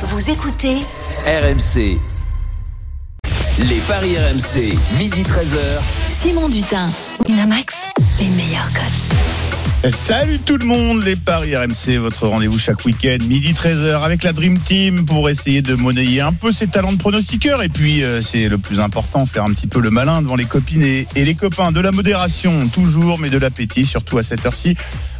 Vous écoutez RMC. Les paris RMC, midi 13h. Simon Dutin, Winamax, les meilleurs codes. Salut tout le monde, les Paris RMC, votre rendez-vous chaque week-end, midi 13h avec la Dream Team pour essayer de monnayer un peu ses talents de pronostiqueur et puis euh, c'est le plus important, faire un petit peu le malin devant les copines et, et les copains. De la modération toujours, mais de l'appétit, surtout à cette heure-ci.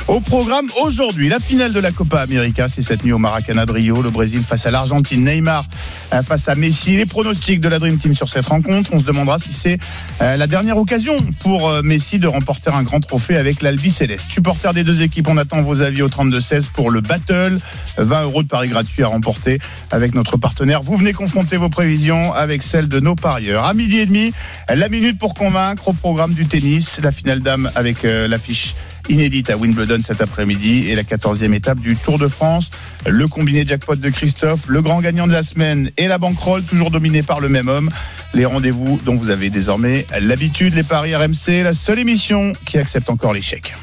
Au programme aujourd'hui, la finale de la Copa América, c'est cette nuit au Maracana de Rio, le Brésil face à l'Argentine, Neymar euh, face à Messi. Les pronostics de la Dream Team sur cette rencontre, on se demandera si c'est euh, la dernière occasion pour euh, Messi de remporter un grand trophée avec l'Albi Céleste. Supporters des deux équipes, on attend vos avis au 32-16 pour le battle. 20 euros de paris gratuits à remporter avec notre partenaire. Vous venez confronter vos prévisions avec celles de nos parieurs. À midi et demi, la minute pour convaincre au programme du tennis, la finale dame avec l'affiche inédite à Wimbledon cet après-midi et la 14e étape du Tour de France. Le combiné jackpot de Christophe, le grand gagnant de la semaine et la bankroll toujours dominé par le même homme. Les rendez-vous dont vous avez désormais l'habitude, les paris RMC, la seule émission qui accepte encore l'échec.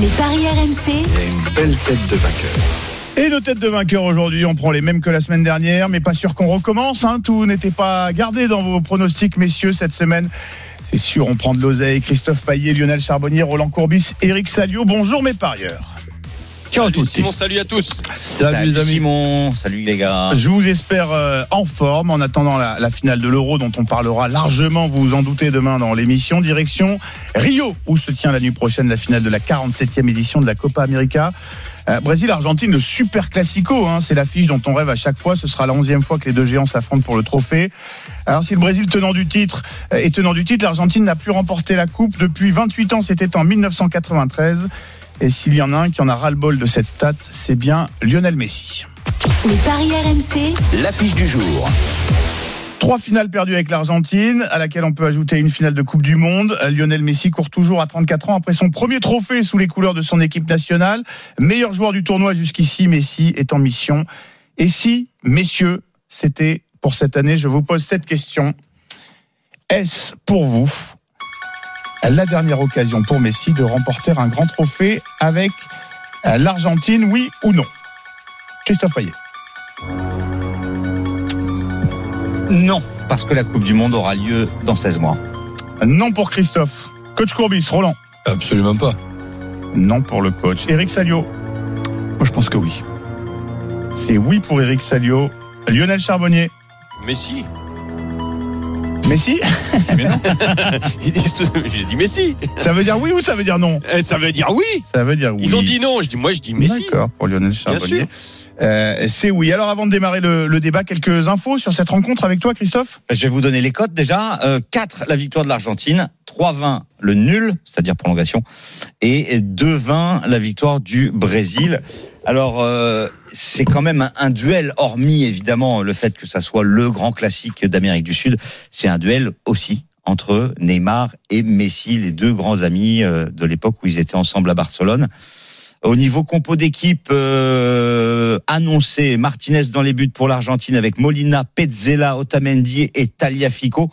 Les paris RMC, Il y a une belle tête de vainqueur. Et nos têtes de vainqueurs aujourd'hui, on prend les mêmes que la semaine dernière, mais pas sûr qu'on recommence. Hein. Tout n'était pas gardé dans vos pronostics, messieurs, cette semaine. C'est sûr, on prend de l'oseille. Christophe Paillet, Lionel Charbonnier, Roland Courbis, Eric Salio. Bonjour mes parieurs. Ciao à tous. Simon, salut à tous. Salut, les amis. Simon, salut les gars. Je vous espère euh, en forme en attendant la, la finale de l'Euro dont on parlera largement, vous vous en doutez, demain dans l'émission. Direction Rio, où se tient la nuit prochaine la finale de la 47e édition de la Copa América. Euh, Brésil-Argentine, le super classico, hein, c'est l'affiche dont on rêve à chaque fois. Ce sera la onzième fois que les deux géants s'affrontent pour le trophée. Alors si le Brésil tenant du titre euh, est tenant du titre, l'Argentine n'a plus remporté la coupe depuis 28 ans. C'était en 1993. Et s'il y en a un qui en a ras-le-bol de cette stat, c'est bien Lionel Messi. les paris RMC, L'affiche du jour. Trois finales perdues avec l'Argentine, à laquelle on peut ajouter une finale de Coupe du Monde. Euh, Lionel Messi court toujours à 34 ans après son premier trophée sous les couleurs de son équipe nationale. Meilleur joueur du tournoi jusqu'ici, Messi est en mission. Et si, messieurs, c'était pour cette année, je vous pose cette question. Est-ce pour vous la dernière occasion pour Messi de remporter un grand trophée avec euh, l'Argentine, oui ou non? Christophe Payet. Non, parce que la Coupe du Monde aura lieu dans 16 mois. Non pour Christophe. Coach Courbis, Roland. Absolument pas. Non pour le coach. Eric Salio. Moi, je pense que oui. C'est oui pour Eric Salio. Lionel Charbonnier. Messi. Messi? Ils disent tout- J'ai dit Messi. Ça veut dire oui ou ça veut dire non? Eh, Ça veut dire oui. Ça veut dire oui. Ils ont dit non. Je dis moi je dis Messi. D'accord, pour Lionel Charbonnier. sûr. Euh, c'est oui. Alors avant de démarrer le, le débat, quelques infos sur cette rencontre avec toi, Christophe Je vais vous donner les cotes déjà. Euh, 4 la victoire de l'Argentine, 3-20 le nul, c'est-à-dire prolongation, et 2-20 la victoire du Brésil. Alors euh, c'est quand même un, un duel, hormis évidemment le fait que ça soit le grand classique d'Amérique du Sud, c'est un duel aussi entre Neymar et Messi, les deux grands amis euh, de l'époque où ils étaient ensemble à Barcelone. Au niveau compo d'équipe euh, annoncé, Martinez dans les buts pour l'Argentine avec Molina, Pezzella, Otamendi et Taliafico.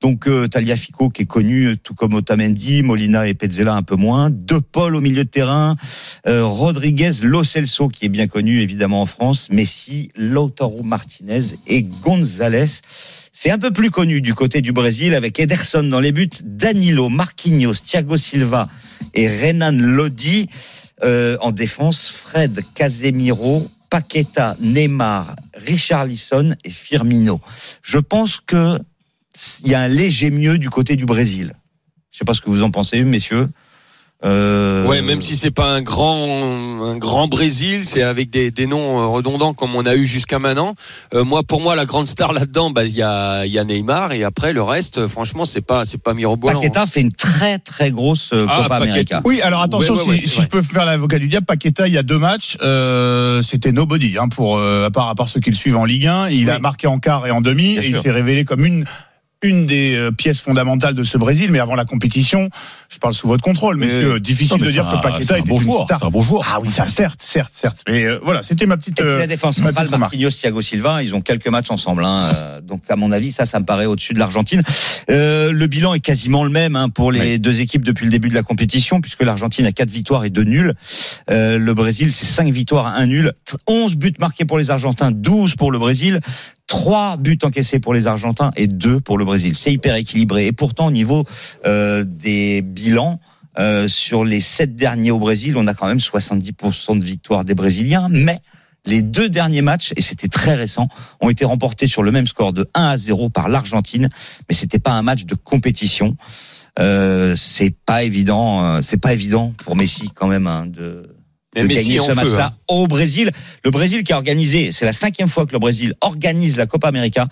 Donc euh, Taliafico qui est connu euh, tout comme Otamendi, Molina et Pezzella un peu moins. De Paul au milieu de terrain, euh, Rodriguez, Lo Celso qui est bien connu évidemment en France, Messi, Lautaro Martinez et González. C'est un peu plus connu du côté du Brésil avec Ederson dans les buts, Danilo, Marquinhos, Thiago Silva et Renan Lodi. Euh, en défense, Fred, Casemiro, Paqueta, Neymar, Richarlison et Firmino. Je pense que il y a un léger mieux du côté du Brésil. Je sais pas ce que vous en pensez, messieurs. Euh, Ouais, même si c'est pas un grand, un grand Brésil, c'est avec des, des noms euh, redondants comme on a eu jusqu'à maintenant. Euh, moi, pour moi, la grande star là-dedans, bah, il y a, il y a Neymar et après le reste, euh, franchement, c'est pas, c'est pas mirobolant. Paqueta fait une très très grosse euh, Ah, Copa. América. Oui, alors attention, Ouais, ouais, ouais, si, si je peux faire l'avocat du diable, Paqueta, il y a deux matchs, euh, c'était nobody, hein, pour, euh, à, part, à part ceux qui le suivent en Ligue 1. Il Oui. a marqué en quart et en demi, Bien et il s'est révélé comme une une des euh, pièces fondamentales de ce Brésil, mais avant la compétition, je parle sous votre contrôle, messieurs, difficile Non, mais de dire que Paqueta un était bon une joueur, star. c'est un bon joueur. Ah oui, ça, certes, certes, certes. Mais euh, voilà, c'était ma petite. Et puis euh, la défense ma centrale. Marquinhos, Thiago Silva, ils ont quelques matchs ensemble. Hein, euh, donc à mon avis, ça, ça me paraît au-dessus de l'Argentine. Euh, le bilan est quasiment le même hein, pour les deux équipes depuis le début de la compétition, puisque l'Argentine a quatre victoires et deux nuls. Euh, le Brésil, c'est cinq victoires, un nul. 11 buts marqués pour les Argentins, 12 pour le Brésil. Trois buts encaissés pour les Argentins et deux pour le Brésil. C'est hyper équilibré. Et pourtant, au niveau euh, des bilans, euh, sur les sept derniers au Brésil, on a quand même 70% de victoires des Brésiliens, mais les deux derniers matchs, et c'était très récent, ont été remportés sur le même score de 1 à 0 par l'Argentine, mais c'était pas un match de compétition. Euh, c'est pas évident, euh, c'est pas évident pour Messi quand même hein, de, de Messi gagner en ce match-là hein. au Brésil. Le Brésil qui a organisé, c'est la cinquième fois que le Brésil organise la Copa América,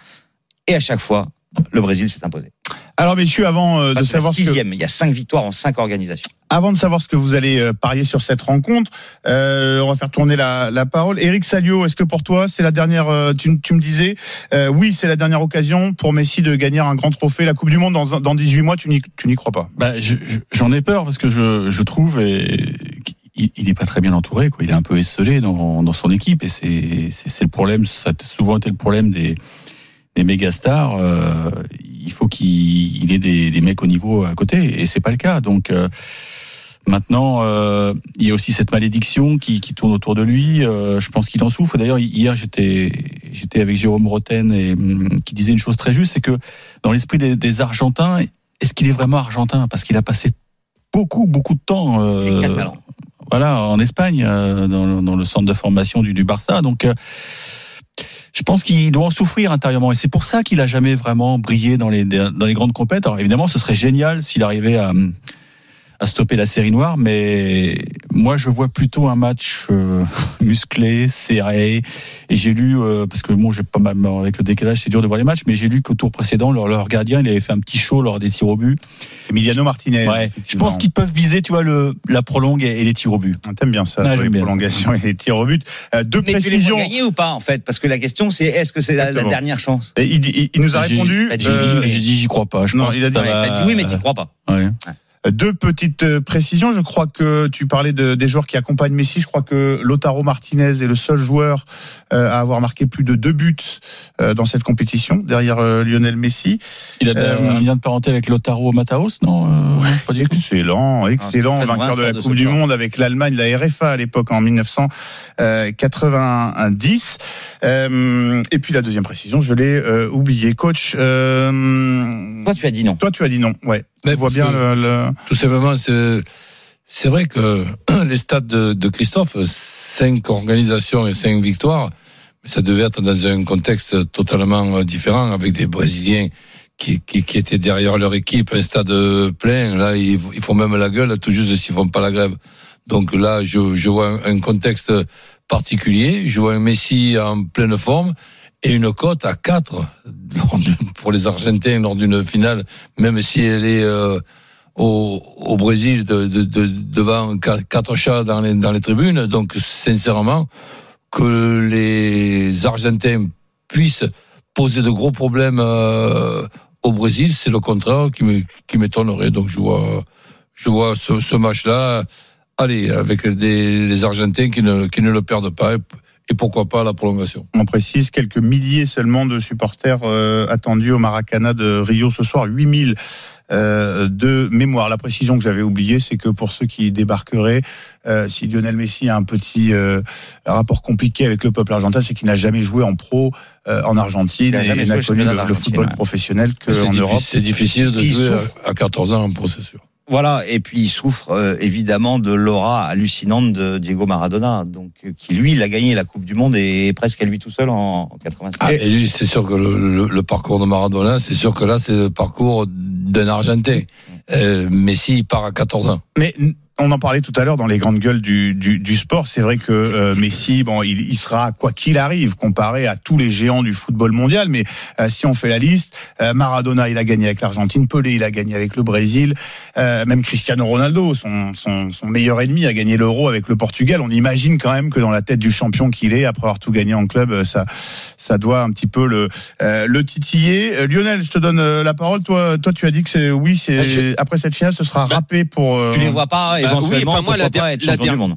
et à chaque fois, le Brésil s'est imposé. Alors, messieurs, avant euh, de savoir ce que, sixième, il y a cinq victoires en cinq organisations. avant de savoir ce que vous allez euh, parier sur cette rencontre, euh, on va faire tourner la, la parole. Eric Salio, est-ce que pour toi, c'est la dernière, euh, tu, tu me disais, euh, oui, c'est la dernière occasion pour Messi de gagner un grand trophée, la Coupe du Monde dans, dans 18 mois, tu n'y, tu n'y crois pas? Bah, je- je- j'en ai peur parce que je, je trouve et, il n'est pas très bien entouré. Quoi. Il est un peu esselé dans, son équipe et c'est, le problème. Ça a souvent été le problème des, des méga stars. Euh, il faut qu'il il ait des, mecs au niveau à côté et c'est pas le cas. Donc euh, maintenant, euh, il y a aussi cette malédiction qui, tourne autour de lui. Je pense qu'il en souffre. D'ailleurs, hier j'étais avec Jérôme Roten et hum, qui disait une chose très juste, c'est que dans l'esprit des, Argentins, est-ce qu'il est vraiment argentin? Parce qu'il a passé beaucoup, beaucoup de temps euh. Voilà, en Espagne, euh, dans, le- dans le centre de formation du, du Barça. Donc, euh, je pense qu'il doit en souffrir intérieurement. Et c'est pour ça qu'il a jamais vraiment brillé dans les, dans les grandes compètes. Alors, évidemment, ce serait génial s'il arrivait à, à stopper la série noire, mais moi, je vois plutôt un match euh, musclé, serré. Et j'ai lu, euh, parce que bon, j'ai pas mal, avec le décalage, c'est dur de voir les matchs, mais j'ai lu qu'au tour précédent, leur, leur gardien, il avait fait un petit show lors des tirs au but. Emiliano Martinez. Ouais. Je pense qu'ils peuvent viser, tu vois, le, la prolongue et, et les tirs au but. T'aimes bien ça, Ah, les bien. prolongations et les tirs au but. Euh, deux Mais tu les précisions. gagner ou pas en fait? Parce que la question c'est est-ce que c'est la, dernière chance? Et il, dit- il- il nous a répondu. euh, J'ai dit, j'y crois pas. Je non, pense il a dit- ça Ouais, va- T'as dit oui mais tu crois pas. Ouais. Deux petites euh, précisions. Je crois que tu parlais de, des joueurs qui accompagnent Messi. Je crois que Lotaro Martinez est le seul joueur euh, à avoir marqué plus de deux buts euh, dans cette compétition, derrière euh, Lionel Messi. Il a de- Euh, un lien de parenté avec Lotaro Mataos, non euh, Pas du. Excellent, excellent, Ah, très vainqueur de la de Coupe du genre. Monde avec l'Allemagne, la RFA à l'époque en 1990. Euh, et puis la deuxième précision, je l'ai euh, oublié. Coach, euh, Toi tu as dit non. toi tu as dit non. Ouais. Mais parce bien le, le- Tout simplement, c'est c'est vrai que les stats de, de Christophe, cinq organisations et cinq victoires, mais ça devait être dans un contexte totalement euh, différent avec des Brésiliens qui, qui, qui étaient derrière leur équipe, un stade plein. Là, ils, ils font même la gueule, tout juste s'ils font pas la grève. Donc là, je, je vois un contexte particulier. Je vois un Messi en pleine forme et une cote à 4 lors du- pour les Argentins lors d'une finale, même si elle est euh, au, Brésil de, de, de- devant quatre, chats dans les, tribunes. Donc, sincèrement, que les Argentins puissent poser de gros problèmes euh, au Brésil, c'est le contraire qui m'étonnerait. Donc, je vois ce, match-là. Allez, avec des, les Argentins qui ne, le perdent pas. Et pourquoi pas la prolongation? On précise quelques milliers seulement de supporters euh, attendus au Maracana de Rio ce soir, 8000 euh, de mémoire. La précision que j'avais oubliée, c'est que pour ceux qui débarqueraient, euh, si Lionel Messi a un petit euh, rapport compliqué avec le peuple argentin, c'est qu'il n'a jamais joué en pro euh, en Argentine Il n'a et jamais n'a connu le, football ouais. professionnel qu'en Europe. c'est difficile de jouer souffre. à, à 14 ans en pro, c'est sûr. Voilà, et puis il souffre euh, évidemment de l'aura hallucinante de Diego Maradona, donc euh, qui lui, il a gagné la Coupe du Monde et presque à lui tout seul en, en 86. Ah, et lui, c'est sûr que le, le- le parcours de Maradona, c'est sûr que là, c'est le parcours d'un Argentin. Euh, Messi, il part à 14 ans. Mais on en parlait tout à l'heure dans les grandes gueules du, du, du sport. C'est vrai que euh, Messi, bon, il, il, sera quoi qu'il arrive comparé à tous les géants du football mondial. Mais euh, si on fait la liste, euh, Maradona, il a gagné avec l'Argentine, Pelé, il a gagné avec le Brésil, même Cristiano Ronaldo, son, son, son meilleur ennemi, a gagné l'Euro avec le Portugal. On imagine quand même que dans la tête du champion qu'il est, après avoir tout gagné en club, ça, ça doit un petit peu le, le titiller. Lionel, je te donne la parole. Toi, toi, tu as dit que c'est oui, c'est bah, après cette finale, ce sera bah, râpé pour. tu les vois pas bah, éventuellement oui, moi, la, pas être champion du monde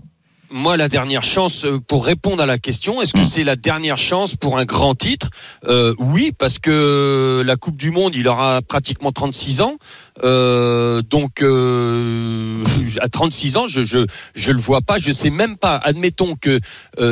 moi, la dernière chance euh, pour répondre à la question, est-ce que hmm. c'est la dernière chance pour un grand titre? Euh, Oui, parce que la Coupe du Monde, il aura pratiquement 36 ans. Euh, donc, euh, à 36 ans, je, je je le vois pas. Je sais même pas. Admettons que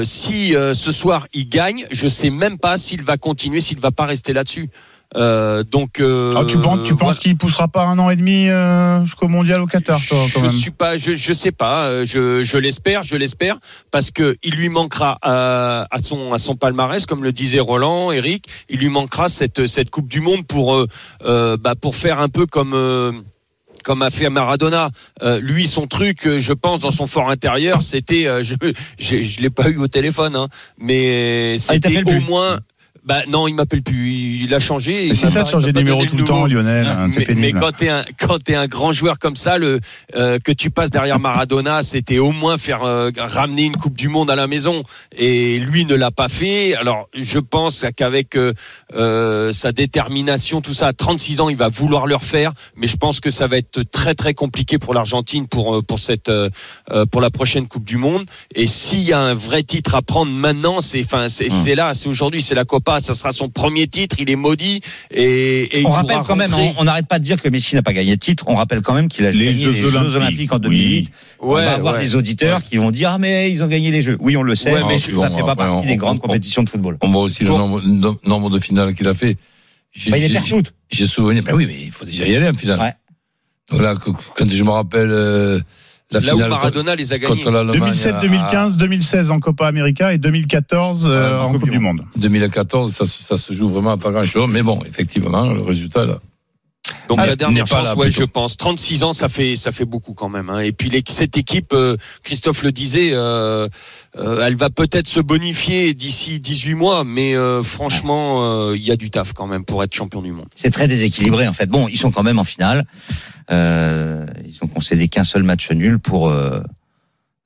si ce soir il gagne, je sais même pas s'il va continuer, s'il va pas rester là-dessus. Euh, donc, euh, ah, tu penses, tu penses qu'il poussera pas un an et demi euh, jusqu'au mondial au Qatar toi, quand Je même. suis pas, je, je sais pas, je, je l'espère, je l'espère, parce que il lui manquera à, à, son à son palmarès, comme le disait Roland, Eric, il lui manquera cette cette Coupe du Monde pour bah, pour faire un peu comme comme a fait Maradona. Euh, lui, son truc, je pense, dans son fort intérieur, c'était, euh, je, je, je l'ai pas eu au téléphone, hein, mais ah, c'était au moins, bah non, il m'appelle plus. Il a changé. C'est ça de changer de numéro tout le temps, Lionel. Hein, mais, mais, quand t'es un quand es un grand joueur comme ça, le euh, que tu passes derrière Maradona, c'était au moins faire euh, ramener une Coupe du Monde à la maison. Et lui ne l'a pas fait. Alors je pense qu'avec euh, sa détermination, tout ça, à 36 ans, il va vouloir le refaire. Mais je pense que ça va être très très compliqué pour l'Argentine pour pour cette pour la prochaine Coupe du Monde. Et s'il y a un vrai titre à prendre maintenant, c'est enfin c'est hum. là, c'est aujourd'hui, c'est la Copa ça sera son premier titre, il est maudit. Et, on rappelle quand même, on n'arrête pas de dire que Messi n'a pas gagné de titre. On rappelle quand même qu'il a gagné les Jeux Olympiques en 2008. on va avoir des auditeurs qui vont dire ah mais ils ont gagné les Jeux. Oui, on le sait, mais ça ne fait pas partie des grandes compétitions de football. On voit aussi le nombre, de finales qu'il a fait. Bah, il est shoot. J'ai souvenir. Ben oui, mais il faut déjà y aller en finale. Donc là, quand je me rappelle. La Là où Maradona les a gagnés. 2007, 2015, 2016 en Copa América et 2014 euh, en Coupe du Monde. 2014, ça, ça se joue vraiment à pas grand-chose, mais bon, effectivement, le résultat là. Donc la dernière chance, ouais, je pense. 36 ans, ça fait ça fait beaucoup quand même. Hein. Et puis les, cette équipe, euh, Christophe le disait, euh, euh, elle va peut-être se bonifier d'ici 18 mois, mais euh, franchement, il y a du taf quand même pour être champion du monde. C'est très déséquilibré en fait. Bon, ils sont quand même en finale. ils ont concédé qu'un seul match nul pour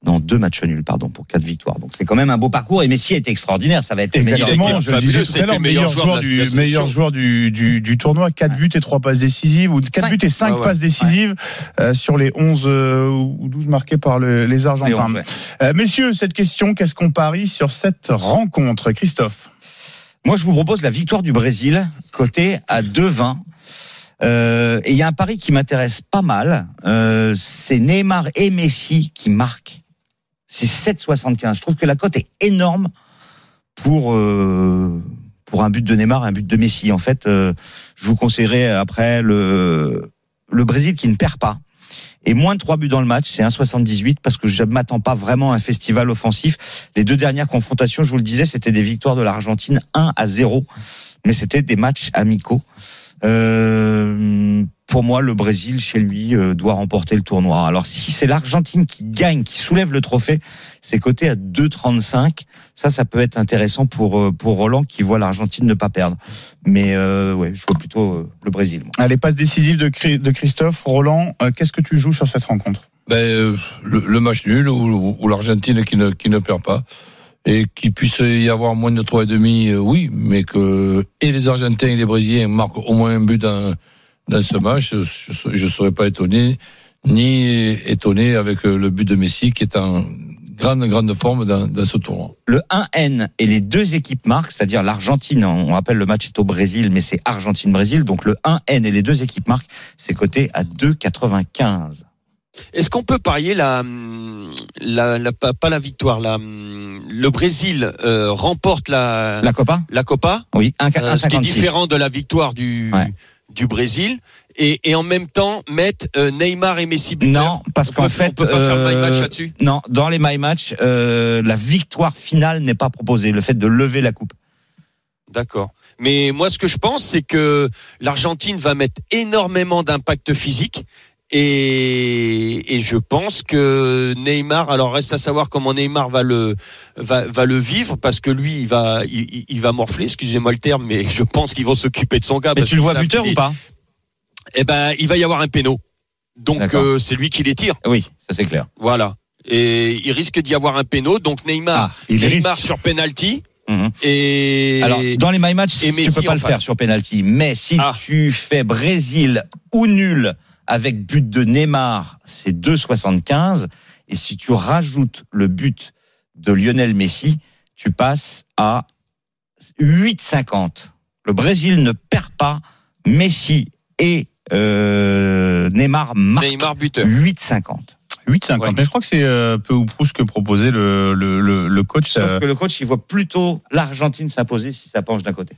non, deux matchs nuls, pardon, pour quatre victoires. Donc c'est quand même un beau parcours. Et Messi est extraordinaire. Ça va être Exactement, je le disais tout à l'heure, meilleur joueur, du, meilleur joueur du, du, du tournoi. Quatre buts et trois passes décisives, ou quatre buts et cinq passes décisives euh, sur les 11 euh, ou 12 marqués par le, les Argentins. euh, messieurs, cette question, qu'est-ce qu'on parie sur cette rencontre Christophe? Moi, je vous propose la victoire du Brésil, côté à 2-20. Euh, et il y a un pari qui m'intéresse pas mal. Euh, c'est Neymar et Messi qui marquent c'est 7,75. Je trouve que la cote est énorme pour euh, pour un but de Neymar, un but de Messi. En fait, euh, je vous conseillerais après le le Brésil qui ne perd pas et moins de 3 buts dans le match, c'est 1,78 parce que je ne m'attends pas vraiment à un festival offensif. Les deux dernières confrontations, je vous le disais, c'était des victoires de l'Argentine 1 à 0, mais c'était des matchs amicaux. Euh, pour moi, le Brésil, chez lui, euh, doit remporter le tournoi. Alors, si c'est l'Argentine qui gagne, qui soulève le trophée, c'est coté à 2,35. Ça, ça peut être intéressant pour euh, pour Roland qui voit l'Argentine ne pas perdre. Mais euh, ouais, je vois plutôt le Brésil. Moi. Allez, passe décisive de, de Christophe. Roland, qu'est-ce que tu joues sur cette rencontre? Ben, le, match nul ou, ou l'Argentine qui ne, qui ne perd pas et qu'il puisse y avoir moins de trois et demi, euh, oui, mais que et les Argentins et les Brésiliens marquent au moins un but dans, dans ce match, je ne serais pas étonné, ni étonné avec euh, le but de Messi qui est en grande, grande forme dans, dans ce tournoi. Le 1N et les deux équipes marquent, c'est-à-dire l'Argentine, on rappelle le match est au Brésil, mais c'est Argentine-Brésil, donc le 1N et les deux équipes marquent, c'est coté à 2,95. Est-ce qu'on peut parier la, la, la, pas la victoire, la, le Brésil euh, remporte la la Copa, la Copa, oui, un, euh, ce qui est différent de la victoire du du Brésil. Et, et, en même temps mettre euh, Neymar et Messi Non, parce qu'en fait, on peut pas faire my match là-dessus? Non, dans les my match, la victoire finale n'est pas proposée. Le fait de lever la coupe. D'accord. Mais moi, ce que je pense, c'est que l'Argentine va mettre énormément d'impact physique Et, et je pense que Neymar, alors reste à savoir comment Neymar va le va, va le vivre parce que lui il va il, il va morfler, excusez-moi le terme, mais je pense qu'ils vont s'occuper de son gars. Mais tu le vois buteur ou pas? Eh ben, il va y avoir un péno. Donc euh, c'est lui qui les tire. Oui, ça c'est clair. Voilà. Et il risque d'y avoir un péno. Donc Neymar, Ah, il Neymar risque. sur penalty. Mhm. Et Alors, dans les my match, et tu peux pas le face. faire sur penalty. Mais si Ah. tu fais Brésil ou nul avec but de Neymar, c'est 2,75. Et si tu rajoutes le but de Lionel Messi, tu passes à 8,50. Le Brésil ne perd pas. Messi et euh, Neymar marquent Neymar buteur. 8,50. 8,50. Ouais. Mais je crois que c'est euh, peu ou prou ce que proposait le, le, le, le coach. Sauf euh, que le coach, il voit plutôt l'Argentine s'imposer si ça penche d'un côté.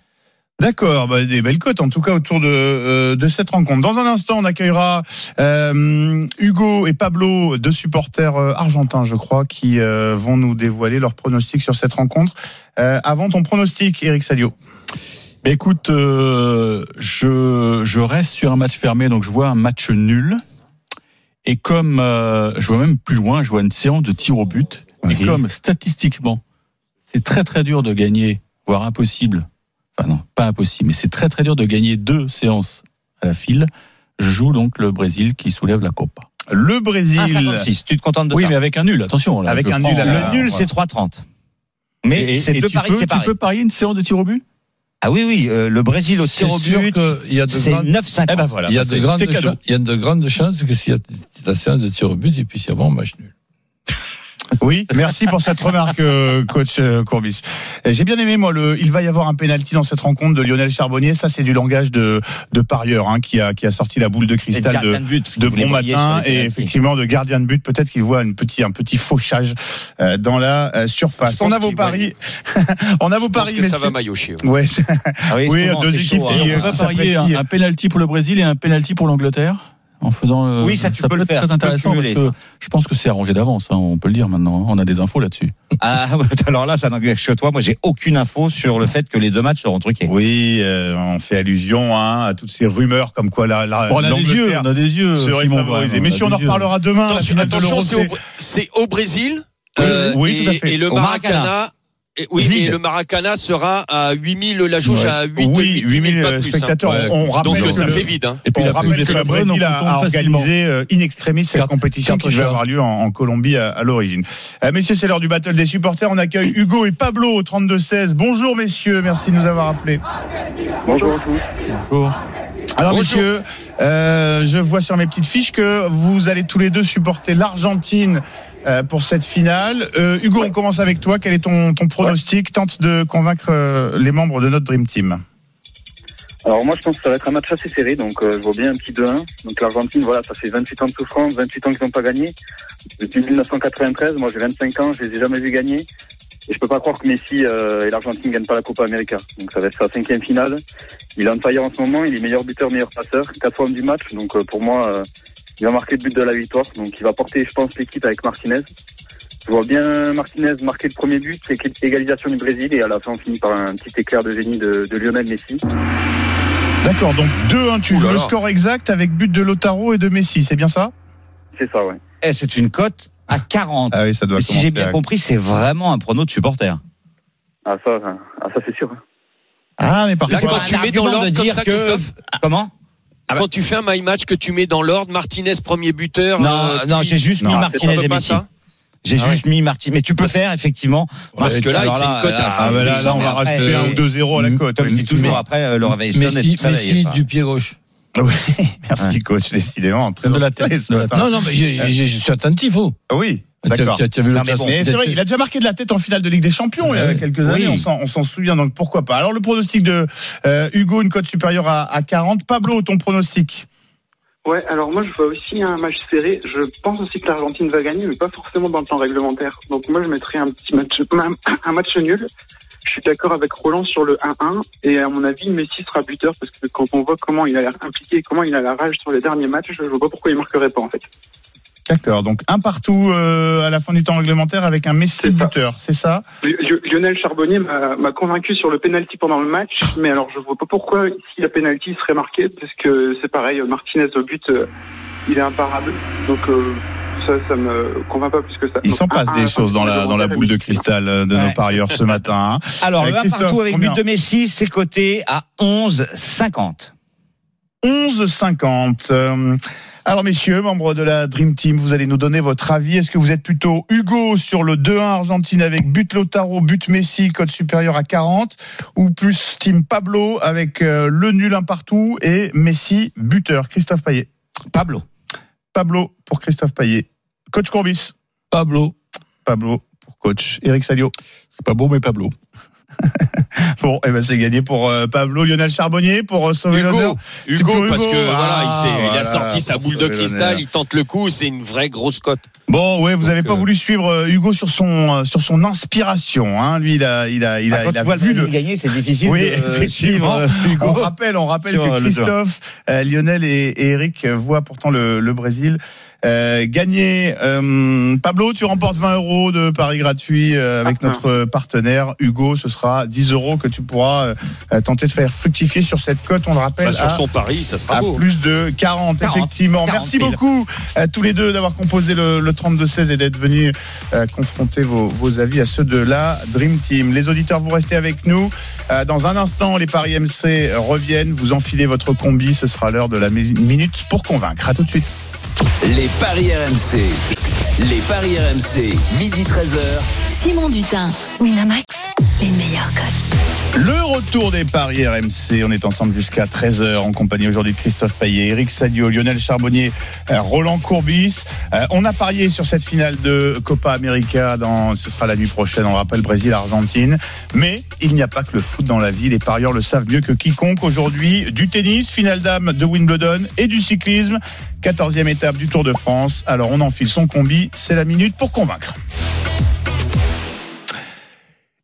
D'accord, bah, des belles cotes en tout cas autour de, euh, de cette rencontre. Dans un instant, on accueillera euh, Hugo et Pablo, deux supporters euh, argentins, je crois, qui euh, vont nous dévoiler leurs pronostics sur cette rencontre. Euh, avant ton pronostic, Eric Salio. Mais écoute, euh, je, je reste sur un match fermé, donc je vois un match nul. Et comme euh, je vois même plus loin, je vois une séance de tir au but. Oui. Et comme statistiquement, c'est très très dur de gagner, voire impossible. Enfin non, pas impossible, mais c'est très très dur de gagner deux séances à la file. Je joue donc le Brésil qui soulève la Copa. Le Brésil. 1,56. Tu te contentes de Oui, ça mais avec un nul, attention. Là, Avec un nul la- Le nul, c'est 3,30. Mais c'est deux tu paris peux, séparés. Tu peux parier une séance de tir au but? Ah oui, oui, euh, le Brésil au tir au but, c'est grandes, 9,50. Eh ben voilà. il y a bah, de c'est- grandes, c'est cadeau. cha- il y a de grandes chances que s'il y a la séance de tir au but, il puisse y avoir un match nul. Oui, merci pour cette remarque, euh, coach euh, Courbis. J'ai bien aimé moi le. Il va y avoir un penalty dans cette rencontre de Lionel Charbonnier. Ça, c'est du langage de de parieur hein, qui a qui a sorti la boule de cristal de but, de bon matin et effectivement de gardien de but. Peut-être qu'il voit une petit un petit fauchage euh, dans la euh, surface. On a vos paris. On a vos paris, que ça va maillotcher. ouais. Ouais, Ah oui, Oui, deux équipes chaud, qui, hein. On va parier un, un penalty pour le Brésil et un penalty pour l'Angleterre en faisant. euh, Oui, ça, tu peux peut le être faire, Très intéressant parce que je pense que c'est arrangé d'avance. hein, on peut le dire maintenant. hein, On a des infos là-dessus. Ah, alors là, ça n'engage que toi. Moi, j'ai aucune info sur le fait que les deux matchs seront truqués. Oui, euh, on fait allusion hein, à toutes ces rumeurs comme quoi la, la Bon, on a des yeux, l'Angleterre on a des yeux. serait favorisée. Mais on si on en reparlera demain. Attention, c'est au, Brésil. Oui, euh, oui, et, tout à fait. Et le Maracana. Maracana. Et- oui, Vide. et le Maracana sera à 8000, la jauge Ouais. à 8 oui, 8000 pas plus, hein. spectateurs. On, on rappelle Donc que euh, ça le- fait vide. Hein. Et puis on la rappelle que le Brésil on a, organisé euh, in extremis cette compétition qui devait short. avoir lieu en, en Colombie à, à l'origine. Euh, messieurs, c'est l'heure du battle des supporters. On accueille Hugo et Pablo au 32-16. Bonjour messieurs, merci de nous avoir appelés. Bonjour à tous. Bonjour. Alors Bonjour. messieurs, euh, je vois sur mes petites fiches que vous allez tous les deux supporter l'Argentine euh, pour cette finale. Euh, Hugo, on commence avec toi. Quel est ton, ton pronostic Tente de convaincre euh, les membres de notre Dream Team. Alors moi je pense que ça va être un match assez serré, donc euh, je vois bien un petit 2-1. Donc l'Argentine, voilà, ça fait 28 ans de souffrance, 28 ans qu'ils n'ont pas gagné. Depuis 1993, moi j'ai 25 ans, je les ai jamais vus gagner. Et je peux pas croire que Messi euh, et l'Argentine ne gagnent pas la Copa América. Donc ça va être sa cinquième finale. Il est en fire en ce moment, il est meilleur buteur, meilleur passeur, quatre hommes du match. Donc euh, pour moi, euh, il va marquer le but de la victoire. Donc il va porter, je pense, l'équipe avec Martinez. Je vois bien Martinez marquer le premier but, égalisation du Brésil, et à la fin on finit par un petit éclair de génie de, de Lionel Messi. D'accord, donc 2-1, tu Ouh joues là le là. score exact avec but de Lotaro et de Messi, c'est bien ça? C'est ça, ouais. Eh, c'est une cote à 40. Ah oui, ça doit Mais si j'ai bien à- compris, c'est vraiment un prono de supporter. Ah ça, ah, ça c'est sûr. Ah, mais par Là, contre, quand tu mets dans de l'ordre comme dire ça, que- Christophe, Comment? Quand tu fais un my match que tu mets dans l'ordre, Martinez premier buteur. Non, euh, non, j'ai juste Non, mis Martinez et pas Messi. ça J'ai Ah juste mis Martinez. Mais tu peux faire effectivement. Parce que là, c'est une cote à Ah, bah là, là, on va Après, rajouter un euh, ou deux zéros à la cote. Comme je dis toujours, après euh, le réveil Messi, Messi du pied gauche. Oui, merci coach, décidément. Très De la tête. Non, non, mais je, je- je suis attentif. Oh. Ah Oui, d'accord. c'est vrai, il a déjà marqué de la tête en finale de Ligue des Champions il y a quelques Oui. années, on s'en- souvient, donc pourquoi pas. Alors le pronostic de euh, Hugo, une cote supérieure à, à 40. Pablo, ton pronostic? Ouais, alors moi je vois aussi un match serré. Je pense aussi que l'Argentine va gagner, mais pas forcément dans le temps réglementaire. Donc moi je mettrais un petit match, un, un match nul. Je suis d'accord avec Roland sur le 1-1 et à mon avis Messi sera buteur parce que quand on voit comment il a l'air impliqué, comment il a la rage sur les derniers matchs, je vois pas pourquoi il marquerait pas en fait. D'accord, donc un partout euh, à la fin du temps réglementaire avec un Messi C'est ça. buteur, c'est ça? Li- Lionel Charbonnier m'a convaincu sur le penalty pendant le match, mais alors je vois pas pourquoi ici la penalty serait marquée, parce que c'est pareil, Martinez au but, euh, il est imparable. Donc euh, ça, ça me convainc pas plus que ça. Il s'en passe un- des un- choses dans la, dans la boule de cristal euh, de nos parieurs ce matin. hein. Alors, Euh, le 1 Christophe, partout avec combien but de Messi, c'est coté à 11,50. 11,50. Alors messieurs, membres de la Dream Team, vous allez nous donner votre avis. Est-ce que vous êtes plutôt Hugo sur le 2-1 Argentine avec but Lotaro, but Messi, code supérieur à 40 ou plus Team Pablo avec euh, le nul un partout et Messi buteur? Christophe Payet. Pablo. Pablo pour Christophe Payet. Coach Courbis. Pablo. Pablo pour coach Eric Salio. C'est pas beau, mais Pablo. Bon, eh ben c'est gagné pour euh, Pablo Lionel Charbonnier pour euh, sauver l'honneur. Hugo, C'est pour Hugo, parce Hugo. que voilà, il, Ah, a voilà, sorti sa boule de cristal, l'honneur. il tente le coup, c'est une vraie grosse cote. Bon, ouais, vous avez Donc, pas euh, voulu suivre Hugo sur son sur son inspiration, hein. Lui, il a il a il a, Ah, il a vu le. gagner, c'est difficile Oui, de euh, effectivement. suivre euh, On Hugo. rappelle, on rappelle que Christophe, euh, Lionel et, et Eric voient pourtant le, le Brésil euh, gagner. Euh, Pablo, tu remportes 20 euros de paris gratuit euh, avec Ah. notre partenaire Hugo. Ce sera 10 euros que tu pourras euh, tenter de faire fructifier sur cette cote. On le rappelle Bah, sur à son pari, ça sera à beau. plus de 40, 40, effectivement. 40 Merci beaucoup à tous les deux d'avoir composé le, le 32-16 et d'être venus euh, confronter vos, vos avis à ceux de la Dream Team. Les auditeurs, vous restez avec nous. Euh, dans un instant, les paris MC reviennent. Vous enfilez votre combi. Ce sera l'heure de la mi- minute pour convaincre. À tout de suite. Les paris RMC. Les paris RMC, midi 13h. Simon Dutin, Winamax, les meilleurs codes. Le retour des paris RMC. On est ensemble jusqu'à 13h en compagnie aujourd'hui de Christophe Payet, Eric Sadio, Lionel Charbonnier, euh, Roland Courbis. Euh, on a parié sur cette finale de Copa América. Dans, ce sera la nuit prochaine. On rappelle Brésil-Argentine. Mais il n'y a pas que le foot dans la vie. Les parieurs le savent mieux que quiconque. Aujourd'hui, du tennis, finale dame de Wimbledon et du cyclisme. 14e étape du Tour de France. Alors on enfile son combi. C'est la minute pour convaincre.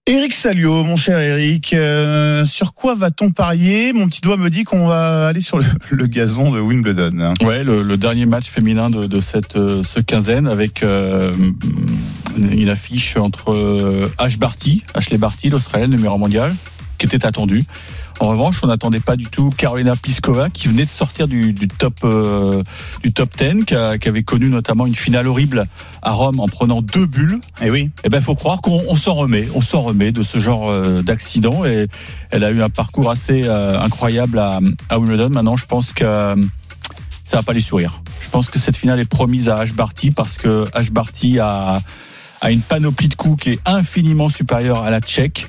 Eric Salio, mon cher Eric, euh, sur quoi va-t-on parier? Mon petit doigt me dit qu'on va aller sur le, gazon de Wimbledon. Ouais, le, dernier match féminin de, cette euh, ce quinzaine avec euh, une affiche entre Ash Barty, Ashley Barty, l'Australienne numéro mondial, qui était attendue. En revanche, on n'attendait pas du tout Carolina Pliskova, qui venait de sortir du, du top euh, du top 10, qui, a- qui avait connu notamment une finale horrible à Rome en prenant deux bulles. Eh oui, Eh ben, faut croire qu'on on s'en remet, on s'en remet de ce genre euh, d'accident et elle a eu un parcours assez euh, incroyable à, à Wimbledon. Maintenant, je pense que euh, ça va pas les sourire. Je pense que cette finale est promise à Ash Barty parce que Ash Barty a a une panoplie de coups qui est infiniment supérieure à la tchèque.